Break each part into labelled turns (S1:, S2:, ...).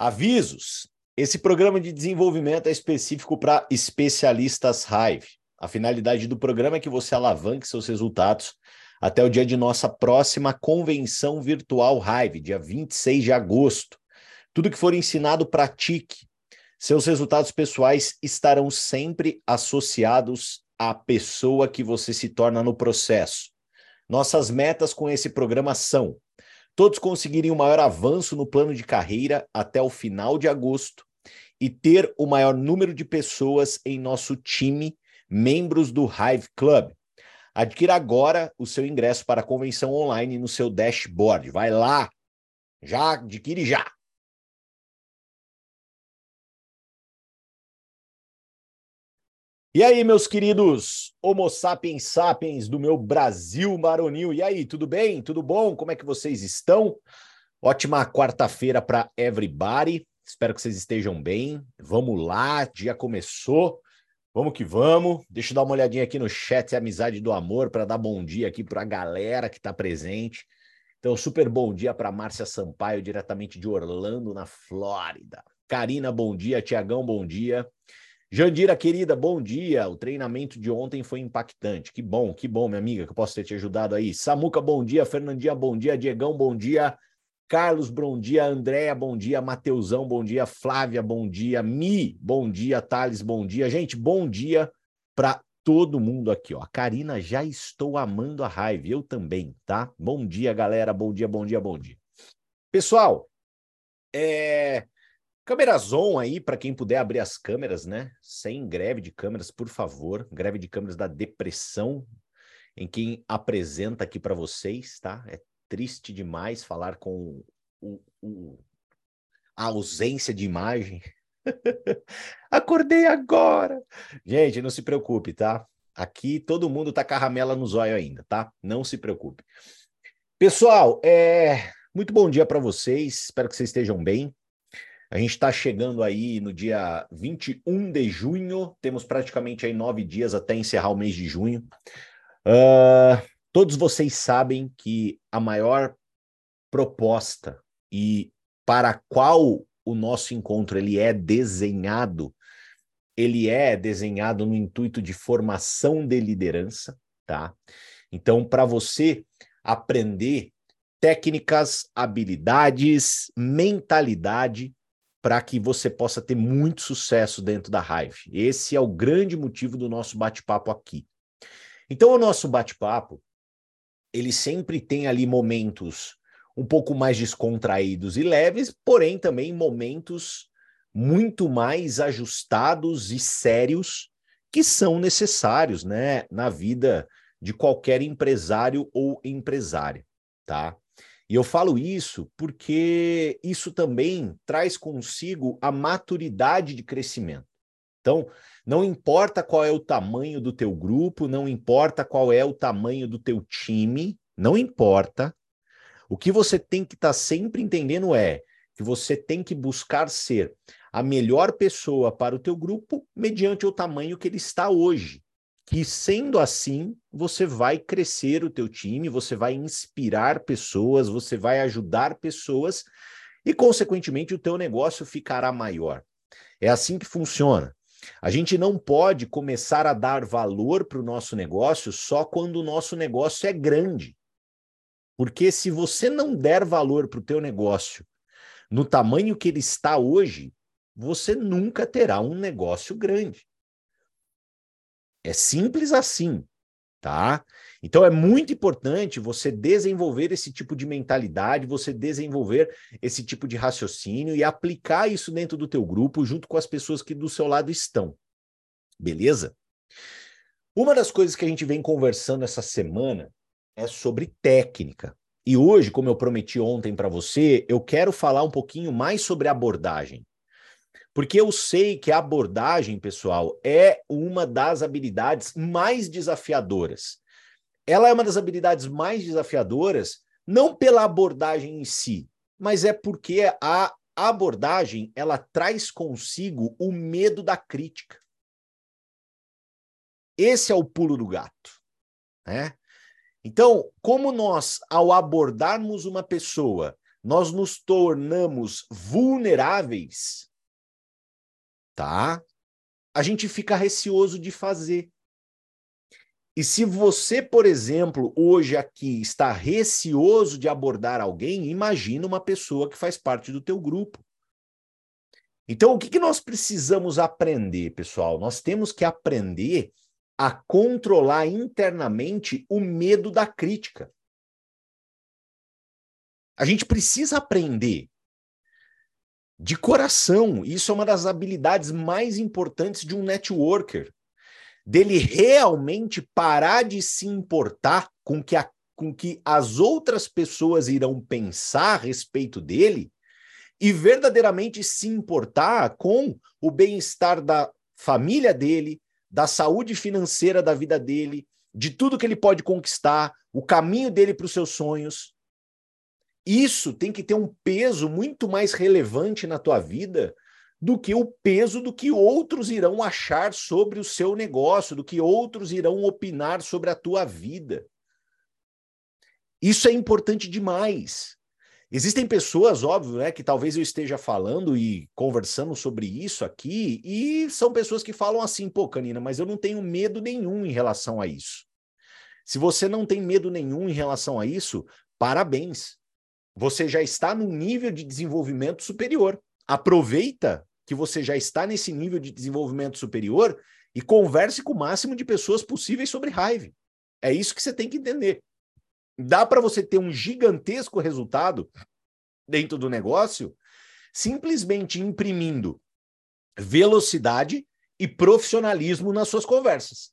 S1: Avisos: esse programa de desenvolvimento é específico para especialistas Hive. A finalidade do programa é que você alavanque seus resultados até o dia de nossa próxima convenção virtual Hive, dia 26 de agosto. Tudo que for ensinado, pratique. Seus resultados pessoais estarão sempre associados à pessoa que você se torna no processo. Nossas metas com esse programa são todos conseguirem o maior avanço no plano de carreira até o final de agosto e ter o maior número de pessoas em nosso time, membros do Hive Club. Adquira agora o seu ingresso para a convenção online no seu dashboard. Vai lá, já adquire já. E aí, meus queridos Homo sapiens sapiens do meu Brasil maronil. E aí, tudo bem? Tudo bom? Como é que vocês estão? Ótima quarta-feira para everybody. Espero que vocês estejam bem. Vamos lá, dia começou. Vamos que vamos. Deixa eu dar uma olhadinha aqui no chat Amizade do Amor para dar bom dia aqui para a galera que está presente. Então, super bom dia para Márcia Sampaio, diretamente de Orlando, na Flórida. Karina, bom dia. Tiagão, bom dia. Jandira, querida, bom dia. O treinamento de ontem foi impactante. Que bom, que bom, minha amiga, que eu posso ter te ajudado aí. Samuca, bom dia. Fernandinha, bom dia. Diegão, bom dia. Carlos, bom dia. Andréia, bom dia. Mateusão, bom dia. Flávia, bom dia. Mi, bom dia. Thales, bom dia. Gente, bom dia para todo mundo aqui, ó. A Karina, já estou amando a raiva. Eu também, tá? Bom dia, galera. Bom dia, bom dia, bom dia. Pessoal, é... Câmeras on aí, para quem puder abrir as câmeras, né? Sem greve de câmeras, por favor. Greve de câmeras da depressão, em quem apresenta aqui para vocês, tá? É triste demais falar com o, o, a ausência de imagem. Acordei agora! Gente, não se preocupe, tá? Aqui todo mundo tá caramela no zóio ainda, tá? Não se preocupe. Pessoal, é muito bom dia para vocês. Espero que vocês estejam bem. A gente está chegando aí no dia 21 de junho, temos praticamente aí nove dias até encerrar o mês de junho. Uh, todos vocês sabem que a maior proposta e para a qual o nosso encontro ele é desenhado, ele é desenhado no intuito de formação de liderança, tá? Então, para você aprender técnicas, habilidades, mentalidade para que você possa ter muito sucesso dentro da Hive. Esse é o grande motivo do nosso bate-papo aqui. Então, o nosso bate-papo, ele sempre tem ali momentos um pouco mais descontraídos e leves, porém também momentos muito mais ajustados e sérios que são necessários, né, na vida de qualquer empresário ou empresária, tá? E eu falo isso porque isso também traz consigo a maturidade de crescimento. Então, não importa qual é o tamanho do teu grupo, não importa qual é o tamanho do teu time, não importa. O que você tem que estar tá sempre entendendo é que você tem que buscar ser a melhor pessoa para o teu grupo mediante o tamanho que ele está hoje que sendo assim, você vai crescer o teu time, você vai inspirar pessoas, você vai ajudar pessoas e consequentemente o teu negócio ficará maior. É assim que funciona. A gente não pode começar a dar valor para o nosso negócio só quando o nosso negócio é grande. Porque se você não der valor para o teu negócio no tamanho que ele está hoje, você nunca terá um negócio grande. É simples assim, tá? Então é muito importante você desenvolver esse tipo de mentalidade, você desenvolver esse tipo de raciocínio e aplicar isso dentro do teu grupo junto com as pessoas que do seu lado estão. Beleza? Uma das coisas que a gente vem conversando essa semana é sobre técnica. E hoje, como eu prometi ontem para você, eu quero falar um pouquinho mais sobre abordagem. Porque eu sei que a abordagem, pessoal, é uma das habilidades mais desafiadoras. Ela é uma das habilidades mais desafiadoras, não pela abordagem em si, mas é porque a abordagem ela traz consigo o medo da crítica. Esse é o pulo do gato, né? Então, como nós, ao abordarmos uma pessoa, nós nos tornamos vulneráveis, tá? A gente fica receoso de fazer. E se você, por exemplo, hoje aqui está receoso de abordar alguém, imagina uma pessoa que faz parte do teu grupo. Então, o que, que nós precisamos aprender, pessoal? Nós temos que aprender a controlar internamente o medo da crítica. A gente precisa aprender de coração. Isso é uma das habilidades mais importantes de um networker. Dele realmente parar de se importar com que, a, com que as outras pessoas irão pensar a respeito dele e verdadeiramente se importar com o bem-estar da família dele, da saúde financeira da vida dele, de tudo que ele pode conquistar, o caminho dele para os seus sonhos. Isso tem que ter um peso muito mais relevante na tua vida do que o peso do que outros irão achar sobre o seu negócio, do que outros irão opinar sobre a tua vida. Isso é importante demais. Existem pessoas, óbvio, né, que talvez eu esteja falando e conversando sobre isso aqui, e são pessoas que falam assim, pô, Canina, mas eu não tenho medo nenhum em relação a isso. Se você não tem medo nenhum em relação a isso, parabéns. Você já está num nível de desenvolvimento superior. Aproveita que você já está nesse nível de desenvolvimento superior e converse com o máximo de pessoas possíveis sobre raiva. É isso que você tem que entender. Dá para você ter um gigantesco resultado dentro do negócio simplesmente imprimindo velocidade e profissionalismo nas suas conversas.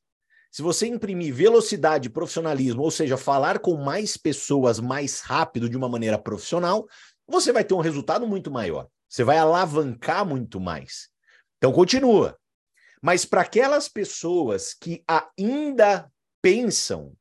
S1: Se você imprimir velocidade profissionalismo, ou seja, falar com mais pessoas mais rápido de uma maneira profissional, você vai ter um resultado muito maior. Você vai alavancar muito mais. Então, continua. Mas para aquelas pessoas que ainda pensam,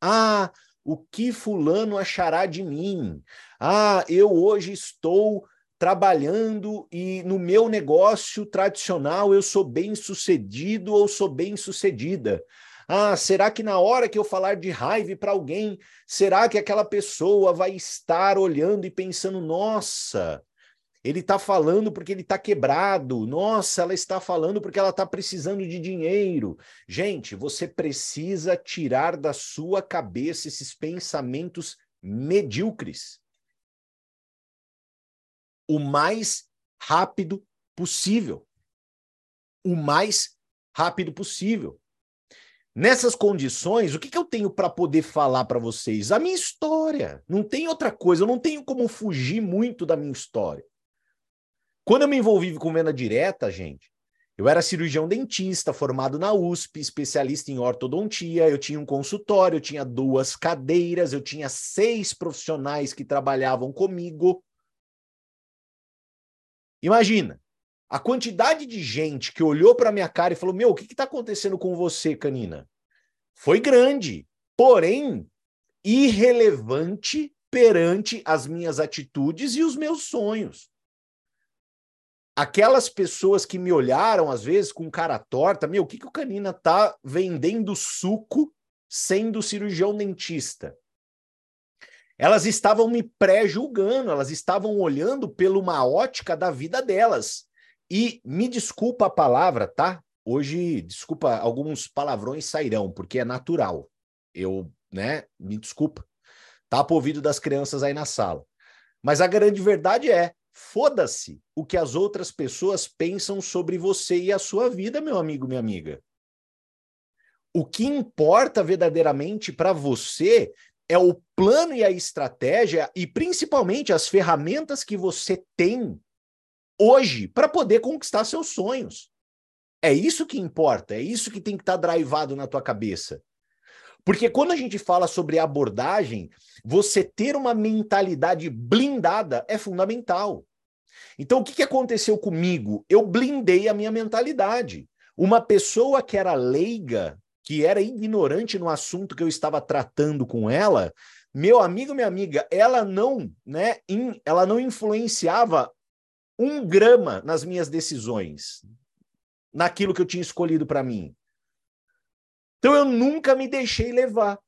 S1: ah, o que fulano achará de mim? Ah, eu hoje estou trabalhando e no meu negócio tradicional eu sou bem sucedido ou sou bem sucedida. Ah, será que na hora que eu falar de raiva para alguém, será que aquela pessoa vai estar olhando e pensando, nossa, ele está falando porque ele está quebrado. Nossa, ela está falando porque ela está precisando de dinheiro. Gente, você precisa tirar da sua cabeça esses pensamentos medíocres. O mais rápido possível. O mais rápido possível. Nessas condições, o que, que eu tenho para poder falar para vocês? A minha história. Não tem outra coisa. Eu não tenho como fugir muito da minha história. Quando eu me envolvi com venda direta, gente, eu era cirurgião dentista, formado na USP, especialista em ortodontia, eu tinha um consultório, eu tinha duas cadeiras, eu tinha seis profissionais que trabalhavam comigo. Imagina, a quantidade de gente que olhou para minha cara e falou: Meu, o que está acontecendo com você, Canina? Foi grande, porém irrelevante perante as minhas atitudes e os meus sonhos aquelas pessoas que me olharam, às vezes, com cara torta, meu, o que, que o Canina tá vendendo suco sendo cirurgião dentista? Elas estavam me pré-julgando, elas estavam olhando pela uma ótica da vida delas. E me desculpa a palavra, tá? Hoje, desculpa, alguns palavrões sairão, porque é natural. Eu, né, me desculpa. Tá pro ouvido das crianças aí na sala. Mas a grande verdade é, Foda-se o que as outras pessoas pensam sobre você e a sua vida, meu amigo, minha amiga. O que importa verdadeiramente para você é o plano e a estratégia e principalmente as ferramentas que você tem hoje para poder conquistar seus sonhos. É isso que importa, é isso que tem que estar tá drivado na tua cabeça. Porque quando a gente fala sobre abordagem, você ter uma mentalidade blindada é fundamental. Então, o que, que aconteceu comigo? Eu blindei a minha mentalidade. Uma pessoa que era leiga, que era ignorante no assunto que eu estava tratando com ela, meu amigo, minha amiga, ela não, né, in, ela não influenciava um grama nas minhas decisões, naquilo que eu tinha escolhido para mim. Então eu nunca me deixei levar.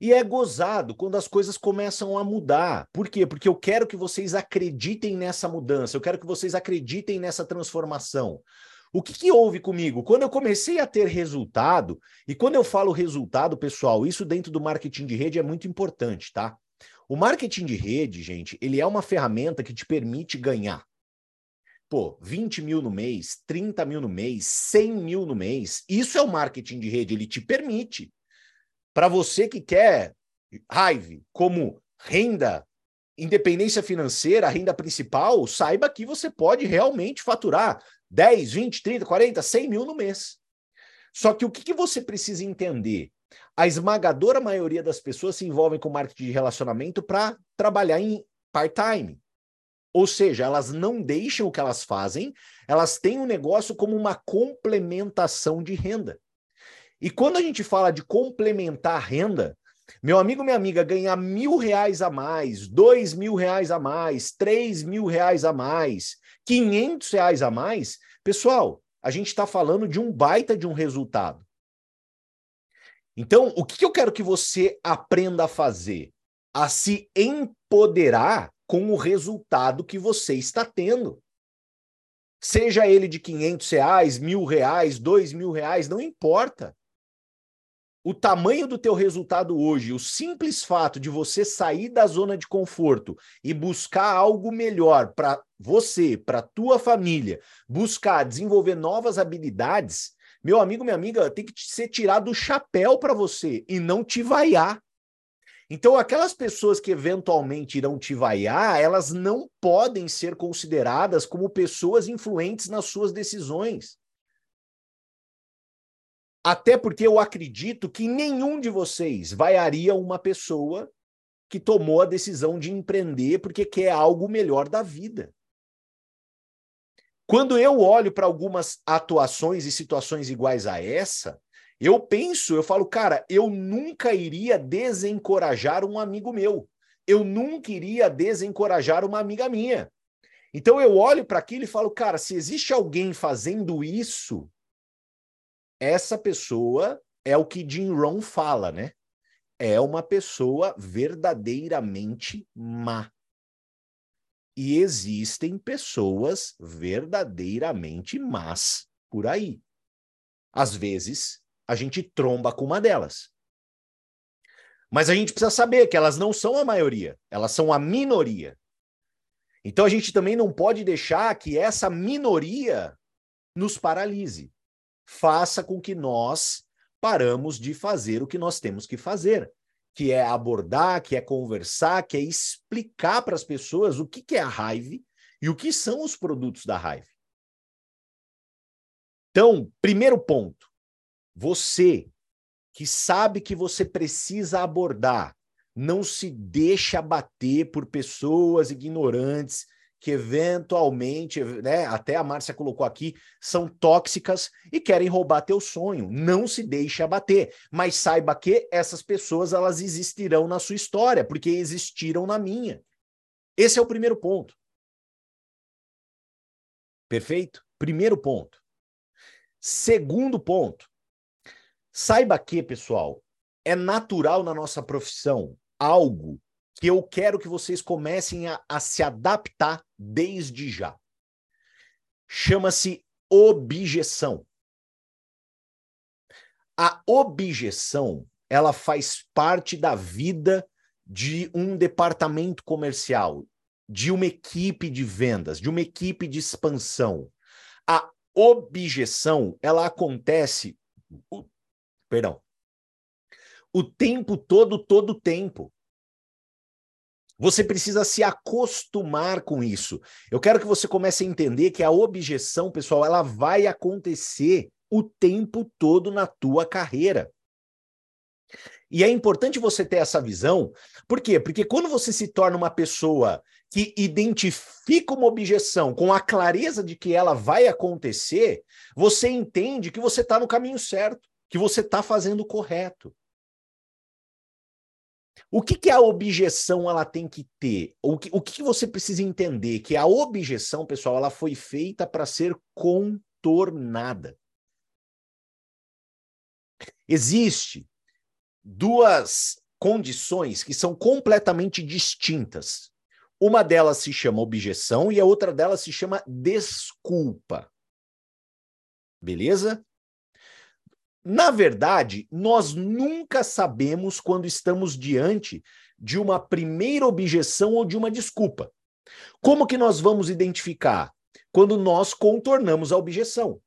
S1: E é gozado quando as coisas começam a mudar. Por quê? Porque eu quero que vocês acreditem nessa mudança, eu quero que vocês acreditem nessa transformação. O que, que, houve comigo? Quando eu comecei a ter resultado, e quando eu falo resultado, pessoal, isso dentro do marketing de rede é muito importante, tá? O marketing de rede, gente, ele é uma ferramenta que te permite ganhar. Pô, 20 mil no mês, 30 mil no mês, 100 mil no mês. Isso é o marketing de rede, ele te permite. Para você que quer Hive como renda, independência financeira, renda principal, saiba que você pode realmente faturar 10, 20, 30, 40, 100 mil no mês. Só que o que, que você precisa entender? A esmagadora maioria das pessoas se envolvem com marketing de relacionamento para trabalhar em part-time. Ou seja, elas não deixam o que elas fazem, elas têm o um negócio como uma complementação de renda. E quando a gente fala de complementar renda, meu amigo, minha amiga, ganhar mil reais a mais, dois mil reais a mais, três mil reais a mais, quinhentos reais a mais, pessoal, a gente está falando de um baita de um resultado. Então, o que eu quero que você aprenda a fazer? A se empoderar com o resultado que você está tendo. Seja ele de 500 reais, mil reais, dois mil reais, não importa o tamanho do teu resultado hoje, o simples fato de você sair da zona de conforto e buscar algo melhor para você, para tua família, buscar desenvolver novas habilidades, meu amigo, minha amiga, tem que ser tirado do chapéu para você e não te vaiar. Então, aquelas pessoas que eventualmente irão te vaiar, elas não podem ser consideradas como pessoas influentes nas suas decisões. Até porque eu acredito que nenhum de vocês vaiaria uma pessoa que tomou a decisão de empreender porque quer algo melhor da vida. Quando eu olho para algumas atuações e situações iguais a essa, eu penso, eu falo, cara, eu nunca iria desencorajar um amigo meu. Eu nunca iria desencorajar uma amiga minha. Então eu olho para aquilo e falo, cara, se existe alguém fazendo isso, essa pessoa é o que Jim Rohn fala, né? É uma pessoa verdadeiramente má. E existem pessoas verdadeiramente más por aí. Às vezes, a gente tromba com uma delas. Mas a gente precisa saber que elas não são a maioria, elas são a minoria. Então a gente também não pode deixar que essa minoria nos paralise faça com que nós paramos de fazer o que nós temos que fazer, que é abordar, que é conversar, que é explicar para as pessoas o que, que é a raiva e o que são os produtos da raiva. Então, primeiro ponto, você que sabe que você precisa abordar, não se deixa bater por pessoas ignorantes que eventualmente, né, até a Márcia colocou aqui, são tóxicas e querem roubar teu sonho. Não se deixe abater, mas saiba que essas pessoas elas existirão na sua história, porque existiram na minha. Esse é o primeiro ponto. Perfeito? Primeiro ponto. Segundo ponto. Saiba que, pessoal, é natural na nossa profissão algo que eu quero que vocês comecem a, a se adaptar desde já. Chama-se objeção. A objeção, ela faz parte da vida de um departamento comercial, de uma equipe de vendas, de uma equipe de expansão. A objeção, ela acontece, perdão, o tempo todo, todo tempo. Você precisa se acostumar com isso. Eu quero que você comece a entender que a objeção, pessoal, ela vai acontecer o tempo todo na tua carreira. E é importante você ter essa visão, por quê? Porque quando você se torna uma pessoa que identifica uma objeção com a clareza de que ela vai acontecer, você entende que você está no caminho certo, que você está fazendo o correto. O que, que a objeção ela tem que ter? O que, o que você precisa entender? Que a objeção, pessoal, ela foi feita para ser contornada. Existe duas condições que são completamente distintas. Uma delas se chama objeção e a outra delas se chama desculpa. Beleza? Na verdade, nós nunca sabemos quando estamos diante de uma primeira objeção ou de uma desculpa. Como que nós vamos identificar? Quando nós contornamos a objeção.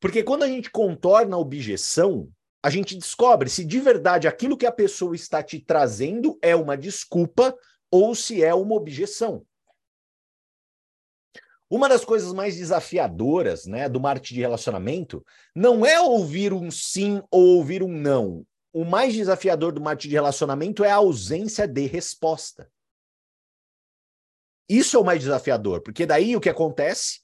S1: Porque quando a gente contorna a objeção, a gente descobre se de verdade aquilo que a pessoa está te trazendo é uma desculpa ou se é uma objeção. Uma das coisas mais desafiadoras né, do marketing de relacionamento não é ouvir um sim ou ouvir um não. O mais desafiador do marketing de relacionamento é a ausência de resposta. Isso é o mais desafiador, porque daí o que acontece?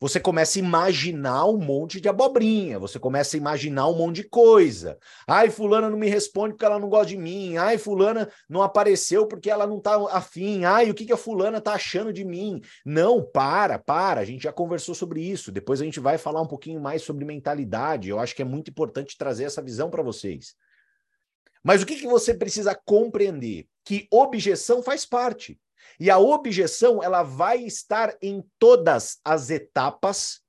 S1: Você começa a imaginar um monte de abobrinha, você começa a imaginar um monte de coisa. Ai, fulana não me responde porque ela não gosta de mim. Ai, fulana não apareceu porque ela não tá afim. Ai, o que, que a fulana tá achando de mim? Não, para, para. A gente já conversou sobre isso. Depois a gente vai falar um pouquinho mais sobre mentalidade. Eu acho que é muito importante trazer essa visão para vocês. Mas o que, que você precisa compreender? Que objeção faz parte. E a objeção ela vai estar em todas as etapas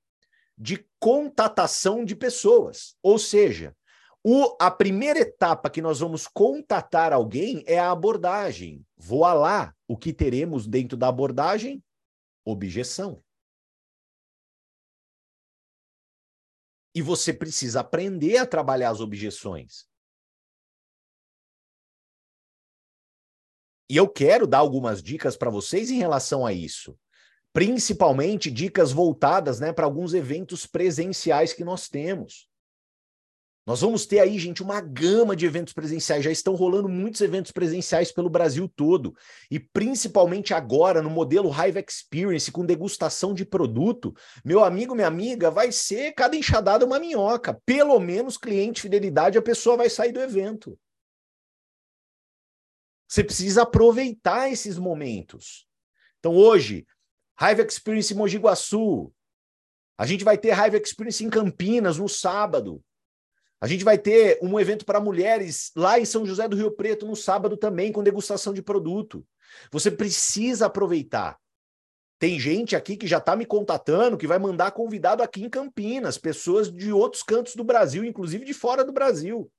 S1: de contatação de pessoas. Ou seja, o, a primeira etapa que nós vamos contatar alguém é a abordagem. Voa lá. O que teremos dentro da abordagem? Objeção. E você precisa aprender a trabalhar as objeções. E eu quero dar algumas dicas para vocês em relação a isso. Principalmente dicas voltadas né, para alguns eventos presenciais que nós temos. Nós vamos ter aí, gente, uma gama de eventos presenciais. Já estão rolando muitos eventos presenciais pelo Brasil todo. E principalmente agora, no modelo Hive Experience, com degustação de produto, meu amigo, minha amiga, vai ser cada enxadada uma minhoca. Pelo menos cliente fidelidade, a pessoa vai sair do evento. Você precisa aproveitar esses momentos. Então, hoje, Hive Experience em Mogi Guaçu. A gente vai ter Hive Experience em Campinas no sábado. A gente vai ter um evento para mulheres lá em São José do Rio Preto no sábado também, com degustação de produto. Você precisa aproveitar. Tem gente aqui que já está me contatando, que vai mandar convidado aqui em Campinas, pessoas de outros cantos do Brasil, inclusive de fora do Brasil.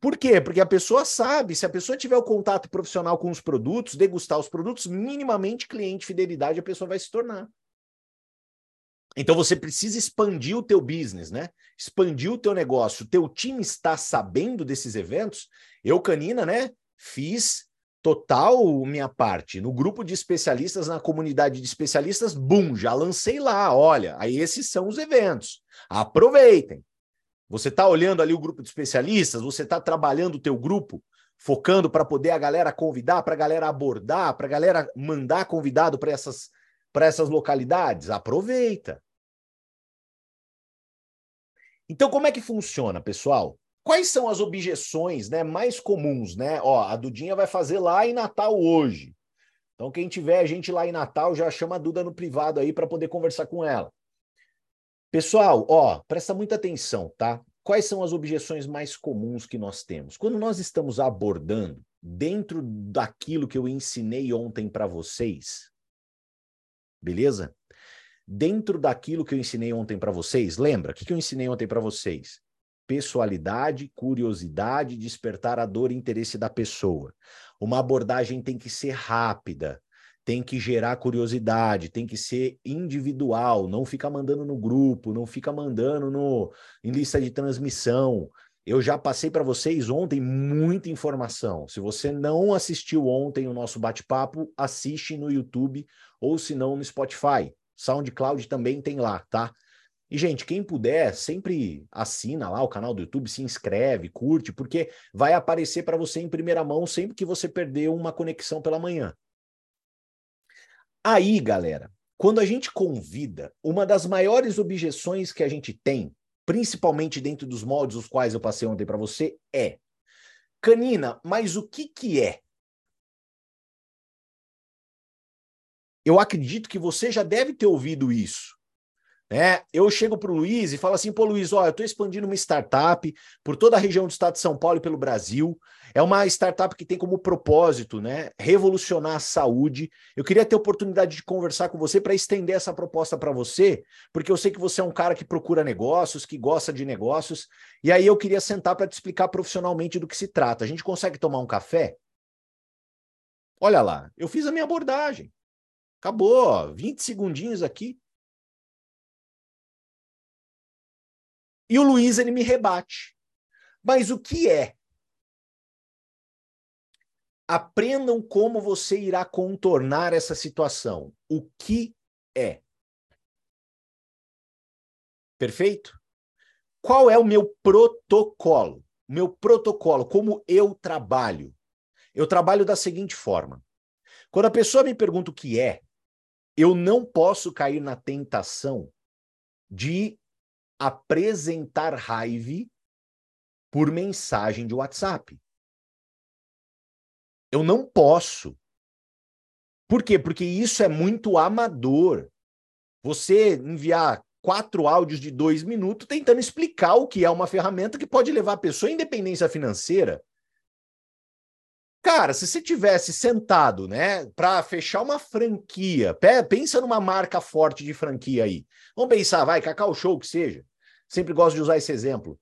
S1: Por quê? Porque a pessoa sabe, se a pessoa tiver o contato profissional com os produtos, degustar os produtos, minimamente cliente fidelidade a pessoa vai se tornar. Então você precisa expandir o teu business, né? Expandir o teu negócio. O teu time está sabendo desses eventos? Eu, Canina, né? Fiz total minha parte. No grupo de especialistas, na comunidade de especialistas, bum, já lancei lá. Olha, aí esses são os eventos. Aproveitem. Você está olhando ali o grupo de especialistas, você está trabalhando o teu grupo, focando para poder a galera convidar, para a galera abordar, para a galera mandar convidado para essas, essas localidades. Aproveita. Então, como é que funciona, pessoal? Quais são as objeções né, mais comuns? Né? Ó, a Dudinha vai fazer lá em Natal hoje. Então, quem tiver a gente lá em Natal, já chama a Duda no privado aí para poder conversar com ela. Pessoal, ó, presta muita atenção, tá? Quais são as objeções mais comuns que nós temos? Quando nós estamos abordando dentro daquilo que eu ensinei ontem para vocês, beleza? Dentro daquilo que eu ensinei ontem para vocês, lembra? O que eu ensinei ontem para vocês? Pessoalidade, curiosidade, despertar a dor e interesse da pessoa. Uma abordagem tem que ser rápida, tem que gerar curiosidade, tem que ser individual, não fica mandando no grupo, não fica mandando no em lista de transmissão. Eu já passei para vocês ontem muita informação. Se você não assistiu ontem o nosso bate-papo, assiste no YouTube ou se não no Spotify. SoundCloud também tem lá, tá? E, gente, quem puder, sempre assina lá o canal do YouTube, se inscreve, curte, porque vai aparecer para você em primeira mão sempre que você perder uma conexão pela manhã. Aí, galera, quando a gente convida, uma das maiores objeções que a gente tem, principalmente dentro dos moldes os quais eu passei ontem para você, é: Canina, mas o que que é? Eu acredito que você já deve ter ouvido isso. Né? Eu chego para o Luiz e falo assim: pô, Luiz, ó, eu estou expandindo uma startup por toda a região do estado de São Paulo e pelo Brasil. É uma startup que tem como propósito, né, revolucionar a saúde. Eu queria ter oportunidade de conversar com você para estender essa proposta para você, porque eu sei que você é um cara que procura negócios, que gosta de negócios, e aí eu queria sentar para te explicar profissionalmente do que se trata. A gente consegue tomar um café? Olha lá, eu fiz a minha abordagem. Acabou, 20 segundinhos aqui. E o Luiz ele me rebate. Mas o que é? Aprendam como você irá contornar essa situação. O que é? Perfeito? Qual é o meu protocolo? Meu protocolo, como eu trabalho? Eu trabalho da seguinte forma: quando a pessoa me pergunta o que é, eu não posso cair na tentação de apresentar raiva por mensagem de WhatsApp. Eu não posso. Por quê? Porque isso é muito amador. Você enviar quatro áudios de dois minutos tentando explicar o que é uma ferramenta que pode levar a pessoa à independência financeira. Cara, se você tivesse sentado, né, para fechar uma franquia, pensa numa marca forte de franquia aí. Vamos pensar, vai, Cacau Show que seja. Sempre gosto de usar esse exemplo.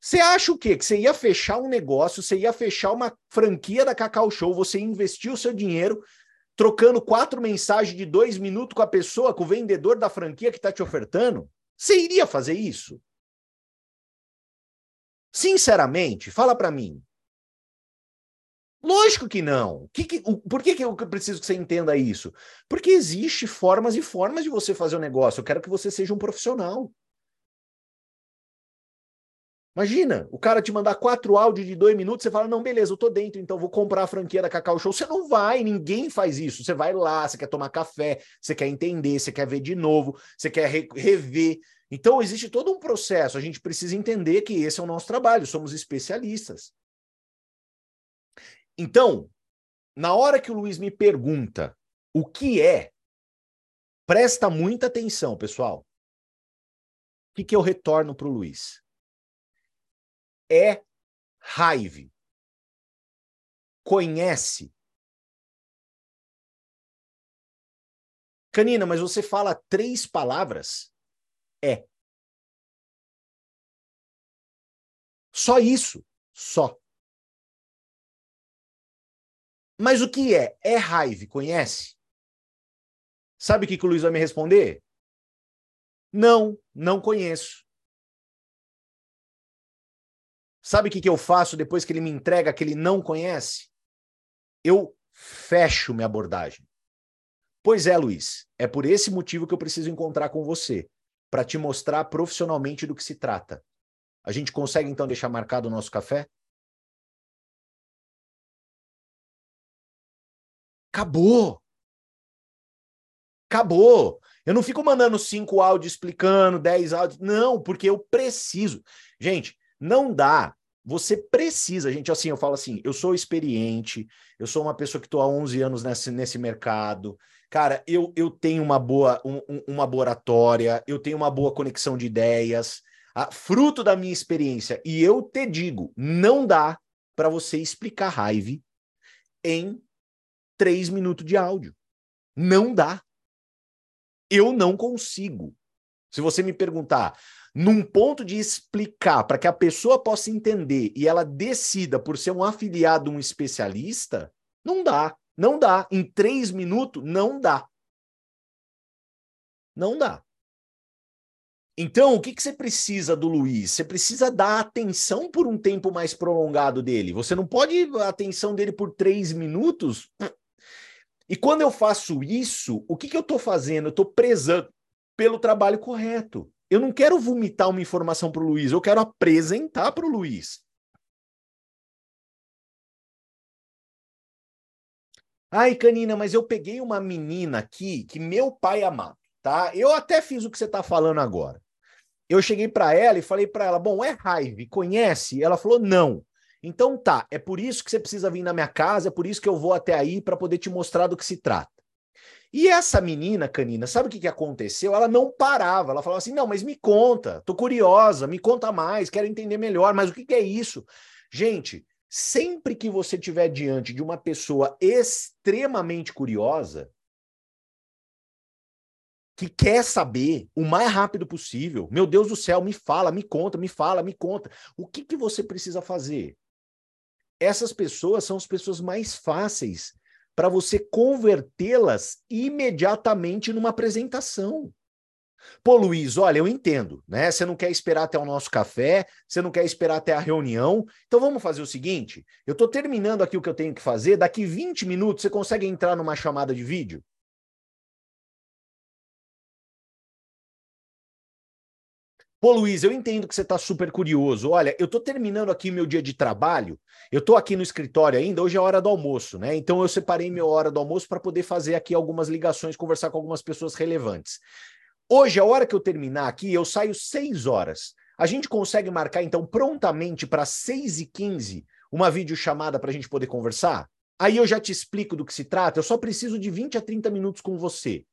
S1: Você acha o quê? Que você ia fechar um negócio, você ia fechar uma franquia da Cacau Show, você investiu o seu dinheiro trocando quatro mensagens de dois minutos com a pessoa, com o vendedor da franquia que está te ofertando? Você iria fazer isso? Sinceramente, fala para mim. Lógico que não. Que que, por que, que eu preciso que você entenda isso? Porque existe formas e formas de você fazer o um negócio. Eu quero que você seja um profissional. Imagina, o cara te mandar quatro áudios de dois minutos, você fala, não, beleza, eu tô dentro, então vou comprar a franquia da Cacau Show. Você não vai, ninguém faz isso. Você vai lá, você quer tomar café, você quer entender, você quer ver de novo, você quer re rever. Então, existe todo um processo. A gente precisa entender que esse é o nosso trabalho, somos especialistas. Então, na hora que o Luiz me pergunta o que é, presta muita atenção, pessoal. O que, que eu retorno para o Luiz? É raiva. Conhece. Canina, mas você fala três palavras? É. Só isso. Só. Mas o que é? É raiva, conhece? Sabe o que, que o Luiz vai me responder? Não, não conheço. Sabe o que, que eu faço depois que ele me entrega que ele não conhece? Eu fecho minha abordagem. Pois é, Luiz, é por esse motivo que eu preciso encontrar com você, para te mostrar profissionalmente do que se trata. A gente consegue então deixar marcado o nosso café? Acabou! Acabou! Eu não fico mandando cinco áudios explicando, dez áudios. Não, porque eu preciso. Gente, não dá você precisa, gente, assim, eu falo assim, eu sou experiente, eu sou uma pessoa que estou há 11 anos nesse, nesse mercado, cara, eu, eu tenho uma boa, um, uma oratória, eu tenho uma boa conexão de ideias, a, fruto da minha experiência, e eu te digo, não dá para você explicar raiva em três minutos de áudio. Não dá. Eu não consigo. Se você me perguntar, num ponto de explicar para que a pessoa possa entender e ela decida por ser um afiliado, um especialista, não dá. Não dá. Em três minutos, não dá. Não dá. Então, o que, que você precisa do Luiz? Você precisa dar atenção por um tempo mais prolongado dele. Você não pode a atenção dele por três minutos. E quando eu faço isso, o que, que eu estou fazendo? Eu estou prezando pelo trabalho correto. Eu não quero vomitar uma informação para o Luiz, eu quero apresentar para o Luiz. Ai, Canina, mas eu peguei uma menina aqui que meu pai amava, tá? Eu até fiz o que você está falando agora. Eu cheguei para ela e falei para ela: Bom, é raiva, conhece? Ela falou: Não. Então tá, é por isso que você precisa vir na minha casa, é por isso que eu vou até aí para poder te mostrar do que se trata. E essa menina, Canina, sabe o que, que aconteceu? Ela não parava, ela falava assim: não, mas me conta, tô curiosa, me conta mais, quero entender melhor, mas o que, que é isso? Gente, sempre que você estiver diante de uma pessoa extremamente curiosa, que quer saber o mais rápido possível, meu Deus do céu, me fala, me conta, me fala, me conta. O que, que você precisa fazer? Essas pessoas são as pessoas mais fáceis para você convertê-las imediatamente numa apresentação. Pô, Luiz, olha, eu entendo, né? Você não quer esperar até o nosso café, você não quer esperar até a reunião. Então vamos fazer o seguinte: eu estou terminando aqui o que eu tenho que fazer, daqui 20 minutos você consegue entrar numa chamada de vídeo? Pô, Luiz, eu entendo que você está super curioso. Olha, eu estou terminando aqui meu dia de trabalho, eu estou aqui no escritório ainda, hoje é hora do almoço, né? Então eu separei minha hora do almoço para poder fazer aqui algumas ligações, conversar com algumas pessoas relevantes. Hoje, a hora que eu terminar aqui, eu saio seis horas. A gente consegue marcar, então, prontamente para 6 e 15 uma videochamada para a gente poder conversar? Aí eu já te explico do que se trata, eu só preciso de 20 a 30 minutos com você.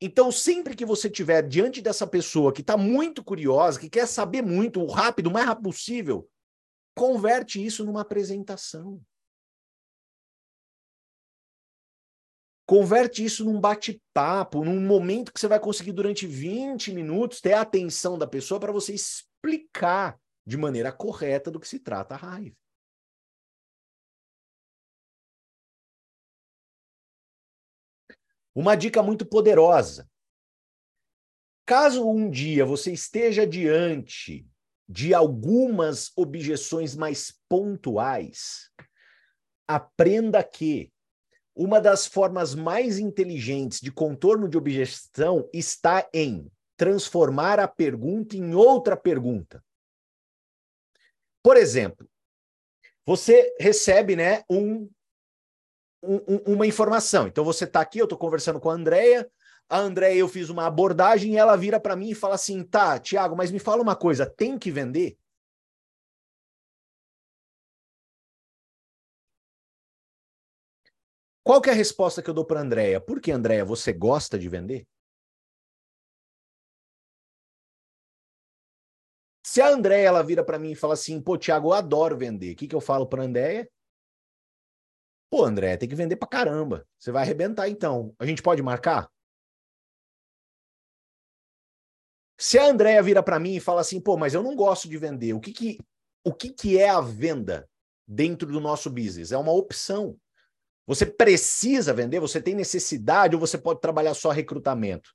S1: Então, sempre que você estiver diante dessa pessoa que está muito curiosa, que quer saber muito, o rápido, o mais rápido possível, converte isso numa apresentação. Converte isso num bate-papo, num momento que você vai conseguir durante 20 minutos ter a atenção da pessoa para você explicar de maneira correta do que se trata a raiva. Uma dica muito poderosa. Caso um dia você esteja diante de algumas objeções mais pontuais, aprenda que uma das formas mais inteligentes de contorno de objeção está em transformar a pergunta em outra pergunta. Por exemplo, você recebe né, um um, uma informação. Então você está aqui, eu estou conversando com a Andrea, a Andrea eu fiz uma abordagem e ela vira para mim e fala assim: tá, Tiago, mas me fala uma coisa, tem que vender? Qual que é a resposta que eu dou para Andrea? Por que, Andrea, você gosta de vender? Se a Andrea ela vira para mim e fala assim, pô, Tiago, eu adoro vender, o que, que eu falo para a Andrea? Pô, André, tem que vender pra caramba. Você vai arrebentar então. A gente pode marcar? Se a Andréia vira para mim e fala assim, pô, mas eu não gosto de vender, o que que, o que que é a venda dentro do nosso business? É uma opção. Você precisa vender, você tem necessidade ou você pode trabalhar só recrutamento?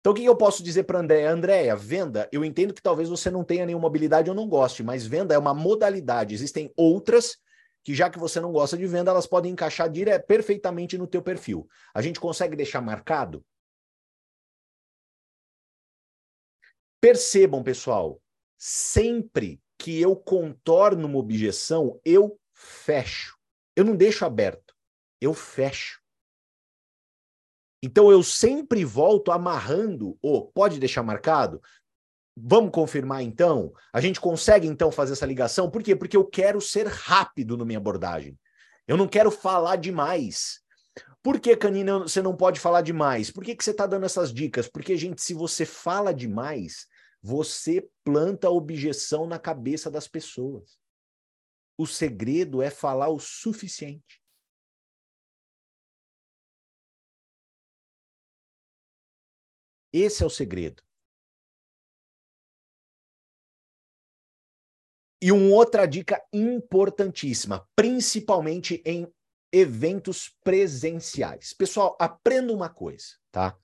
S1: Então, o que eu posso dizer para a Andréia? Andréia, venda, eu entendo que talvez você não tenha nenhuma habilidade ou não goste, mas venda é uma modalidade. Existem outras que já que você não gosta de venda, elas podem encaixar dire... perfeitamente no teu perfil. A gente consegue deixar marcado? Percebam, pessoal, sempre que eu contorno uma objeção, eu fecho. Eu não deixo aberto, eu fecho. Então eu sempre volto amarrando o pode deixar marcado? Vamos confirmar então? A gente consegue então fazer essa ligação? Por quê? Porque eu quero ser rápido na minha abordagem. Eu não quero falar demais. Por que, Canina, você não pode falar demais? Por que, que você está dando essas dicas? Porque, gente, se você fala demais, você planta objeção na cabeça das pessoas. O segredo é falar o suficiente. Esse é o segredo. E uma outra dica importantíssima, principalmente em eventos presenciais. Pessoal, aprenda uma coisa, tá?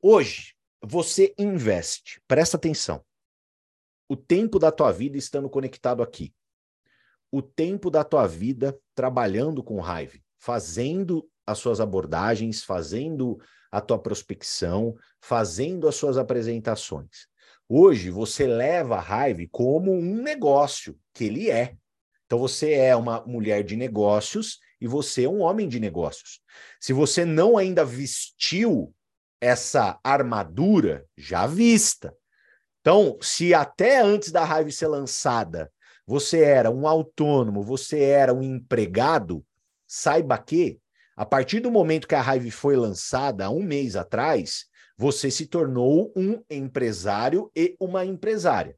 S1: Hoje, você investe, presta atenção, o tempo da tua vida estando conectado aqui. O tempo da tua vida trabalhando com raiva, fazendo as suas abordagens, fazendo a tua prospecção, fazendo as suas apresentações. Hoje você leva a raiva como um negócio, que ele é. Então você é uma mulher de negócios e você é um homem de negócios. Se você não ainda vestiu essa armadura, já vista. Então, se até antes da raiva ser lançada, você era um autônomo, você era um empregado, saiba que, a partir do momento que a Hive foi lançada, há um mês atrás, você se tornou um empresário e uma empresária.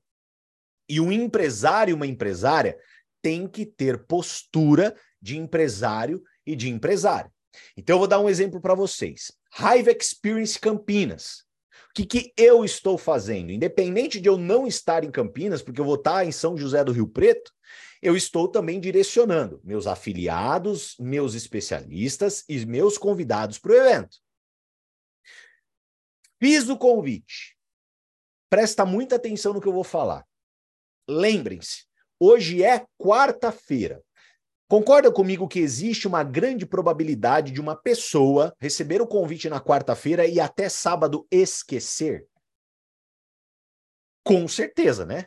S1: E um empresário e uma empresária tem que ter postura de empresário e de empresária. Então, eu vou dar um exemplo para vocês. Hive Experience Campinas. O que, que eu estou fazendo? Independente de eu não estar em Campinas, porque eu vou estar em São José do Rio Preto, eu estou também direcionando meus afiliados, meus especialistas e meus convidados para o evento. Fiz o convite. Presta muita atenção no que eu vou falar. Lembrem-se, hoje é quarta-feira. Concorda comigo que existe uma grande probabilidade de uma pessoa receber o convite na quarta-feira e até sábado esquecer? Com certeza, né?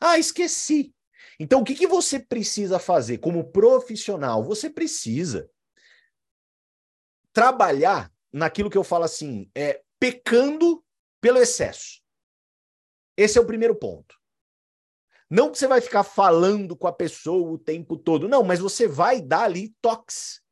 S1: Ah, esqueci. Então, o que, que você precisa fazer como profissional? Você precisa trabalhar naquilo que eu falo assim, é pecando pelo excesso. Esse é o primeiro ponto. Não que você vai ficar falando com a pessoa o tempo todo, não, mas você vai dar ali toques.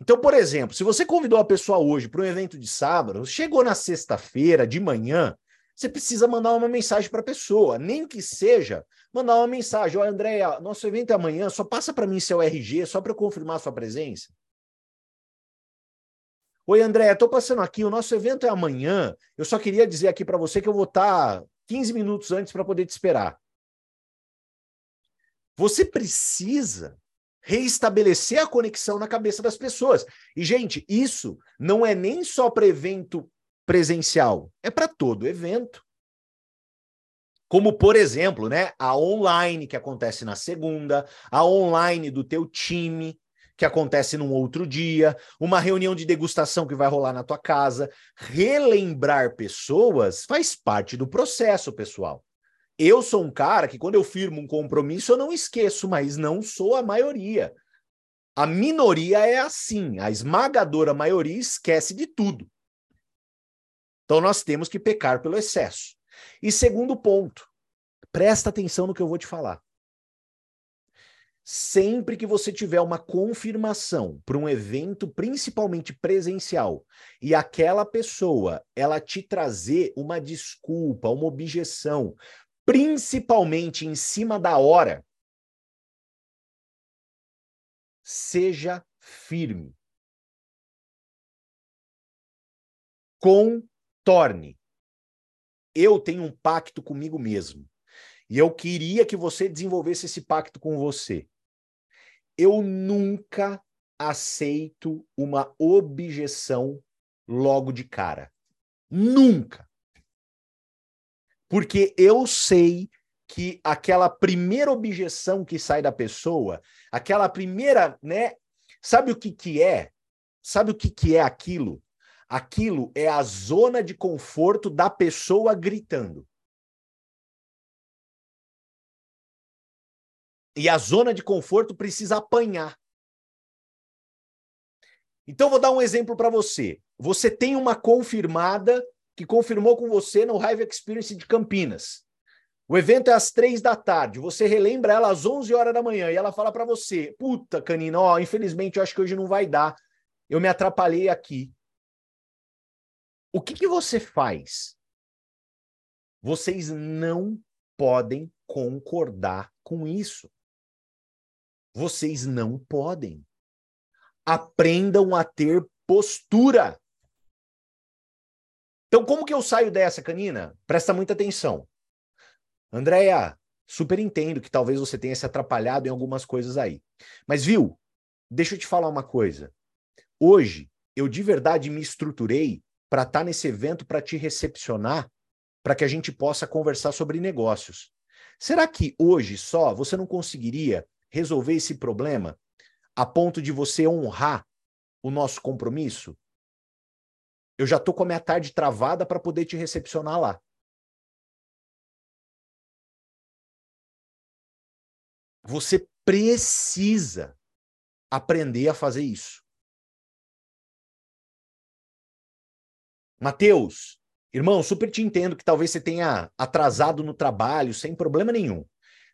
S1: Então, por exemplo, se você convidou a pessoa hoje para um evento de sábado, chegou na sexta-feira de manhã, você precisa mandar uma mensagem para a pessoa, nem que seja mandar uma mensagem: Olha, Andréia, nosso evento é amanhã, só passa para mim seu RG, só para eu confirmar sua presença. Oi, André, estou passando aqui, o nosso evento é amanhã. Eu só queria dizer aqui para você que eu vou estar 15 minutos antes para poder te esperar. Você precisa reestabelecer a conexão na cabeça das pessoas. E, gente, isso não é nem só para evento presencial, é para todo evento. Como, por exemplo, né, a online que acontece na segunda, a online do teu time, que acontece num outro dia, uma reunião de degustação que vai rolar na tua casa. Relembrar pessoas faz parte do processo, pessoal. Eu sou um cara que, quando eu firmo um compromisso, eu não esqueço, mas não sou a maioria. A minoria é assim, a esmagadora maioria esquece de tudo. Então nós temos que pecar pelo excesso. E segundo ponto, presta atenção no que eu vou te falar. Sempre que você tiver uma confirmação para um evento, principalmente presencial, e aquela pessoa ela te trazer uma desculpa, uma objeção, principalmente em cima da hora, seja firme. Contorne. Eu tenho um pacto comigo mesmo. E eu queria que você desenvolvesse esse pacto com você. Eu nunca aceito uma objeção logo de cara. Nunca. Porque eu sei que aquela primeira objeção que sai da pessoa, aquela primeira, né? Sabe o que que é? Sabe o que que é aquilo? Aquilo é a zona de conforto da pessoa gritando. E a zona de conforto precisa apanhar. Então vou dar um exemplo para você. Você tem uma confirmada que confirmou com você no Hive Experience de Campinas. O evento é às três da tarde. Você relembra ela às 11 horas da manhã e ela fala para você: Puta, Canina, ó, infelizmente eu acho que hoje não vai dar. Eu me atrapalhei aqui. O que, que você faz? Vocês não podem concordar com isso. Vocês não podem. Aprendam a ter postura. Então, como que eu saio dessa, Canina? Presta muita atenção. Andréia, super entendo que talvez você tenha se atrapalhado em algumas coisas aí. Mas, viu? Deixa eu te falar uma coisa. Hoje, eu de verdade me estruturei para estar tá nesse evento para te recepcionar, para que a gente possa conversar sobre negócios. Será que hoje só você não conseguiria resolver esse problema a ponto de você honrar o nosso compromisso? eu já tô com a minha tarde travada para poder te recepcionar lá. Você precisa aprender a fazer isso. Mateus, irmão, super te entendo que talvez você tenha atrasado no trabalho sem problema nenhum.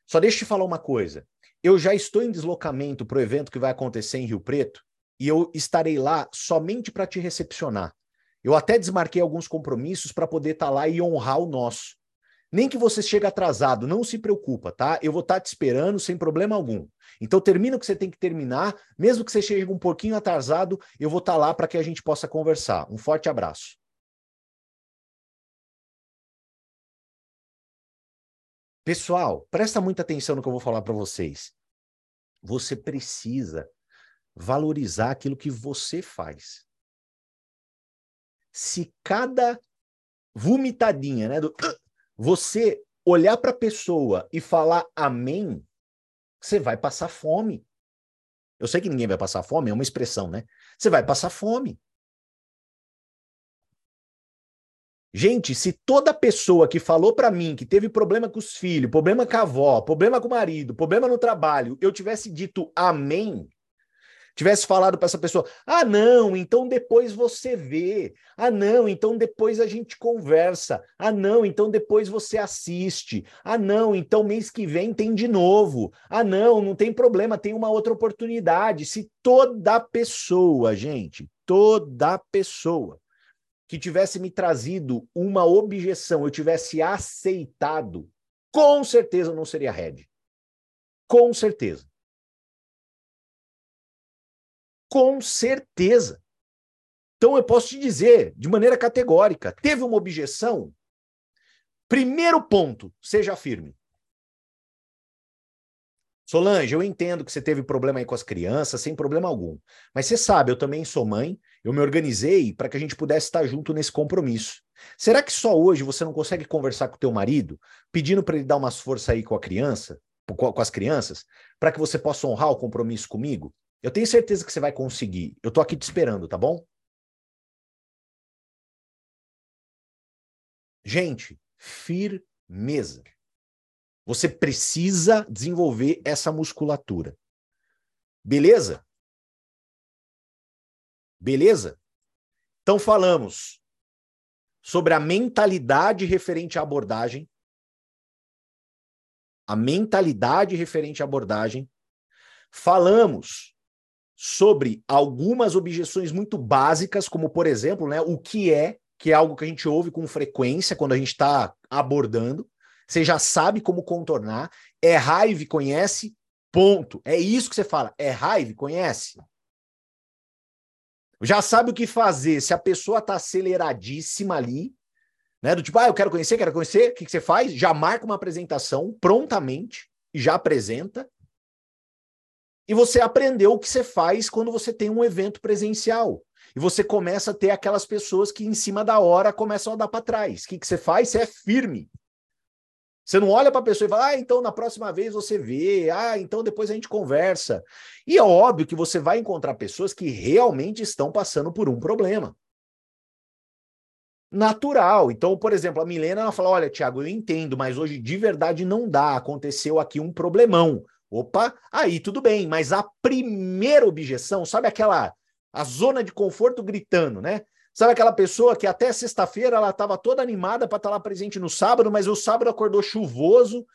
S1: Só deixa eu te falar uma coisa. Eu já estou em deslocamento para o evento que vai acontecer em Rio Preto e eu estarei lá somente para te recepcionar. Eu até desmarquei alguns compromissos para poder estar tá lá e honrar o nosso. Nem que você chegue atrasado, não se preocupa, tá? Eu vou estar tá te esperando sem problema algum. Então termina o que você tem que terminar, mesmo que você chegue um pouquinho atrasado, eu vou estar tá lá para que a gente possa conversar. Um forte abraço. Pessoal, presta muita atenção no que eu vou falar para vocês. Você precisa valorizar aquilo que você faz. Se cada vomitadinha, né, do, você olhar para a pessoa e falar amém, você vai passar fome. Eu sei que ninguém vai passar fome, é uma expressão, né? Você vai passar fome. Gente, se toda pessoa que falou para mim que teve problema com os filhos, problema com a avó, problema com o marido, problema no trabalho, eu tivesse dito amém, tivesse falado para essa pessoa: ah, não, então depois você vê. Ah, não, então depois a gente conversa. Ah, não, então depois você assiste. Ah, não, então mês que vem tem de novo. Ah, não, não tem problema, tem uma outra oportunidade. Se toda pessoa, gente, toda pessoa que tivesse me trazido uma objeção, eu tivesse aceitado, com certeza não seria Red. Com certeza. Com certeza. Então eu posso te dizer, de maneira categórica, teve uma objeção? Primeiro ponto, seja firme. Solange, eu entendo que você teve problema aí com as crianças, sem problema algum. Mas você sabe, eu também sou mãe, eu me organizei para que a gente pudesse estar junto nesse compromisso. Será que só hoje você não consegue conversar com o teu marido, pedindo para ele dar umas forças aí com a criança, com as crianças, para que você possa honrar o compromisso comigo? Eu tenho certeza que você vai conseguir. Eu tô aqui te esperando, tá bom? Gente, firmeza. Você precisa desenvolver essa musculatura. Beleza? Beleza? Então falamos sobre a mentalidade referente à abordagem. A mentalidade referente à abordagem. Falamos sobre algumas objeções muito básicas, como, por exemplo, né, o que é, que é algo que a gente ouve com frequência quando a gente está abordando. Você já sabe como contornar. É raiva, conhece, ponto. É isso que você fala. É raiva, conhece. Já sabe o que fazer. Se a pessoa está aceleradíssima ali, né? Do tipo, ah, eu quero conhecer, quero conhecer, o que, que você faz? Já marca uma apresentação prontamente e já apresenta e você aprendeu o que você faz quando você tem um evento presencial. E você começa a ter aquelas pessoas que, em cima da hora, começam a dar para trás. O que, que você faz? Você é firme. Você não olha para a pessoa e fala, ah, então na próxima vez você vê, ah, então depois a gente conversa. E é óbvio que você vai encontrar pessoas que realmente estão passando por um problema. Natural. Então, por exemplo, a Milena ela fala: olha, Tiago, eu entendo, mas hoje de verdade não dá. Aconteceu aqui um problemão. Opa, aí tudo bem, mas a primeira objeção, sabe aquela a zona de conforto gritando, né? Sabe aquela pessoa que até sexta-feira ela estava toda animada para estar tá lá presente no sábado, mas o sábado acordou chuvoso.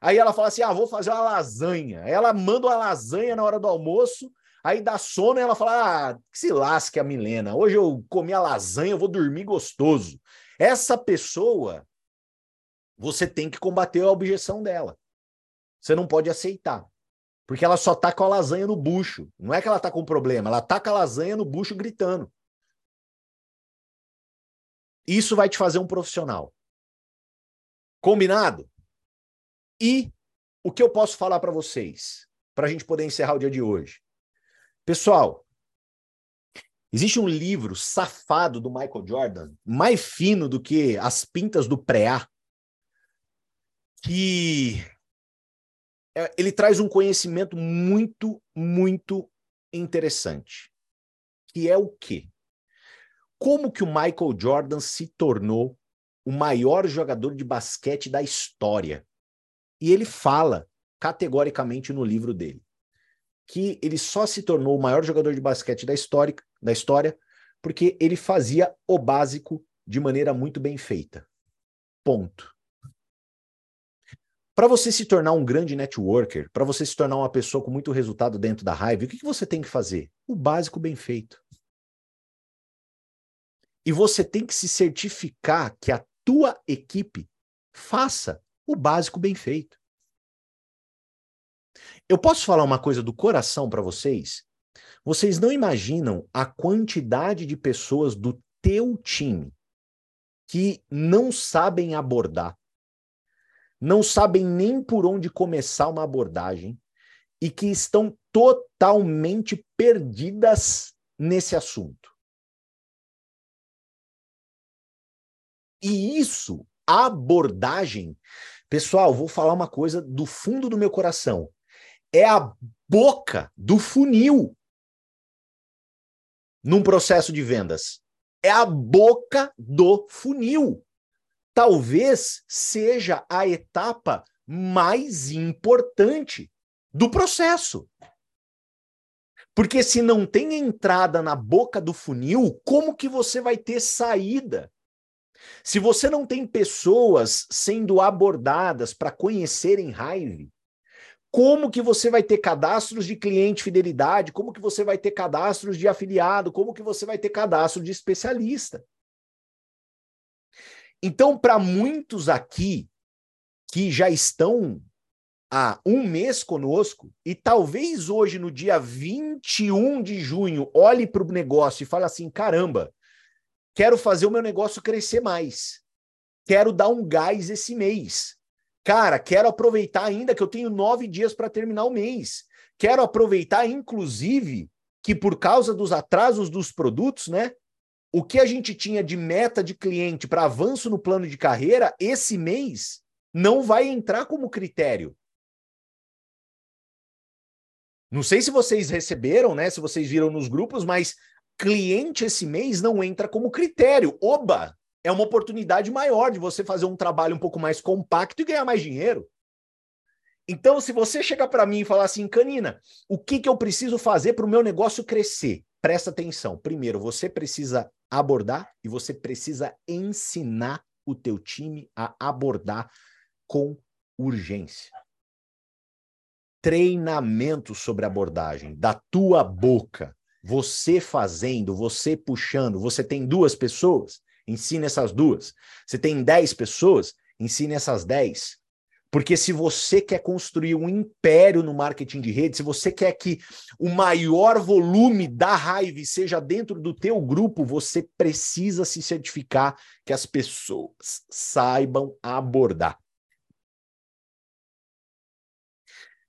S1: Aí ela fala assim: "Ah, vou fazer uma lasanha". Ela manda uma lasanha na hora do almoço, aí dá sono e ela fala: "Ah, que se lasque a Milena. Hoje eu comi a lasanha, eu vou dormir gostoso". Essa pessoa você tem que combater a objeção dela. Você não pode aceitar. Porque ela só tá com a lasanha no bucho. Não é que ela tá com problema, ela tá com a lasanha no bucho gritando. Isso vai te fazer um profissional. Combinado? E o que eu posso falar para vocês, para a gente poder encerrar o dia de hoje? Pessoal, existe um livro safado do Michael Jordan, mais fino do que as pintas do preá, que é, ele traz um conhecimento muito, muito interessante. Que é o quê? Como que o Michael Jordan se tornou o maior jogador de basquete da história? E ele fala categoricamente no livro dele que ele só se tornou o maior jogador de basquete da história, da história porque ele fazia o básico de maneira muito bem feita. Ponto. Para você se tornar um grande networker, para você se tornar uma pessoa com muito resultado dentro da Hive, o que, que você tem que fazer? O básico bem feito. E você tem que se certificar que a tua equipe faça o básico bem feito. Eu posso falar uma coisa do coração para vocês? Vocês não imaginam a quantidade de pessoas do teu time que não sabem abordar não sabem nem por onde começar uma abordagem e que estão totalmente perdidas nesse assunto. E isso, abordagem, pessoal, vou falar uma coisa do fundo do meu coração. É a boca do funil num processo de vendas. É a boca do funil talvez seja a etapa mais importante do processo. Porque se não tem entrada na boca do funil, como que você vai ter saída? Se você não tem pessoas sendo abordadas para conhecerem Hive, como que você vai ter cadastros de cliente fidelidade? Como que você vai ter cadastros de afiliado? Como que você vai ter cadastro de especialista? Então, para muitos aqui que já estão há um mês conosco, e talvez hoje, no dia 21 de junho, olhe para o negócio e fale assim: caramba, quero fazer o meu negócio crescer mais. Quero dar um gás esse mês. Cara, quero aproveitar ainda que eu tenho nove dias para terminar o mês. Quero aproveitar, inclusive, que por causa dos atrasos dos produtos, né? o que a gente tinha de meta de cliente para avanço no plano de carreira, esse mês não vai entrar como critério. Não sei se vocês receberam, né? Se vocês viram nos grupos, mas cliente esse mês não entra como critério. Oba! É uma oportunidade maior de você fazer um trabalho um pouco mais compacto e ganhar mais dinheiro. Então, se você chegar para mim e falar assim, Canina, o que, que eu preciso fazer para o meu negócio crescer? Presta atenção. Primeiro, você precisa abordar e você precisa ensinar o teu time a abordar com urgência. Treinamento sobre abordagem da tua boca, você fazendo, você puxando. Você tem duas pessoas, ensine essas duas. Você tem dez pessoas, ensine essas dez. Porque se você quer construir um império no marketing de rede, se você quer que o maior volume da raiva seja dentro do teu grupo, você precisa se certificar que as pessoas saibam abordar.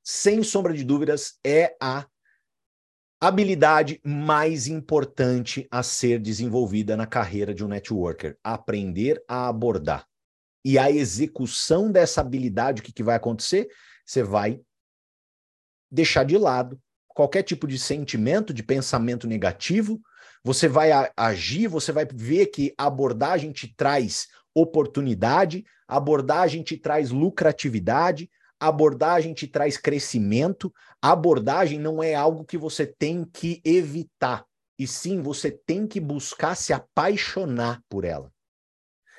S1: Sem sombra de dúvidas, é a habilidade mais importante a ser desenvolvida na carreira de um networker, aprender a abordar. E a execução dessa habilidade, o que, que vai acontecer? Você vai deixar de lado qualquer tipo de sentimento, de pensamento negativo, você vai agir, você vai ver que a abordagem te traz oportunidade, a abordagem te traz lucratividade, abordagem te traz crescimento, abordagem não é algo que você tem que evitar, e sim você tem que buscar se apaixonar por ela.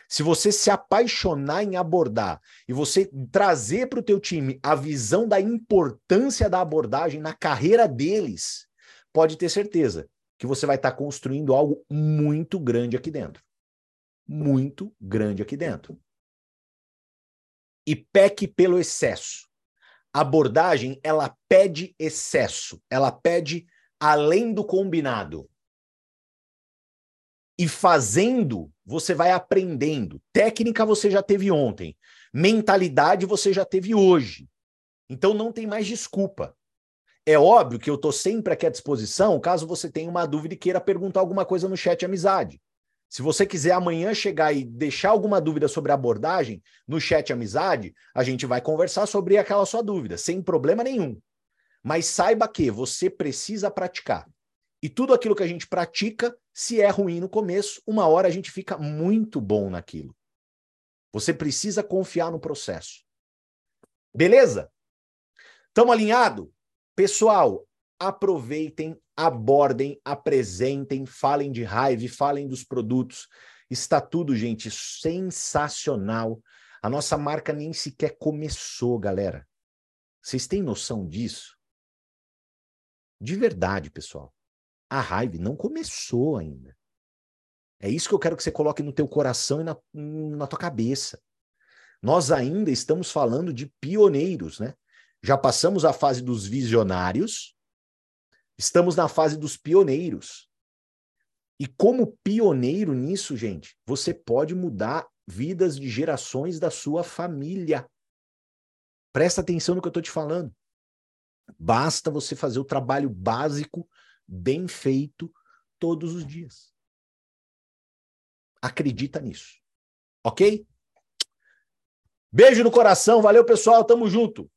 S1: Se você se apaixonar em abordar e você trazer para o teu time a visão da importância da abordagem na carreira deles, pode ter certeza que você vai estar tá construindo algo muito grande aqui dentro. Muito grande aqui dentro. E peque pelo excesso. A abordagem, ela pede excesso, ela pede além do combinado. E fazendo, você vai aprendendo. Técnica você já teve ontem. Mentalidade você já teve hoje. Então não tem mais desculpa. É óbvio que eu estou sempre aqui à disposição caso você tenha uma dúvida e queira perguntar alguma coisa no chat amizade. Se você quiser amanhã chegar e deixar alguma dúvida sobre a abordagem no chat amizade, a gente vai conversar sobre aquela sua dúvida, sem problema nenhum. Mas saiba que você precisa praticar. E tudo aquilo que a gente pratica, se é ruim no começo, uma hora a gente fica muito bom naquilo. Você precisa confiar no processo. Beleza? Estamos alinhado? Pessoal, aproveitem, abordem, apresentem, falem de raiva, falem dos produtos. Está tudo, gente, sensacional. A nossa marca nem sequer começou, galera. Vocês têm noção disso? De verdade, pessoal. A raiva não começou ainda. É isso que eu quero que você coloque no teu coração e na, na tua cabeça. Nós ainda estamos falando de pioneiros, né? Já passamos a fase dos visionários, estamos na fase dos pioneiros. E como pioneiro nisso, gente, você pode mudar vidas de gerações da sua família. Presta atenção no que eu estou te falando. Basta você fazer o trabalho básico, bem feito, todos os dias. Acredita nisso. Ok? Beijo no coração. Valeu, pessoal. Tamo junto.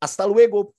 S1: Hasta luego.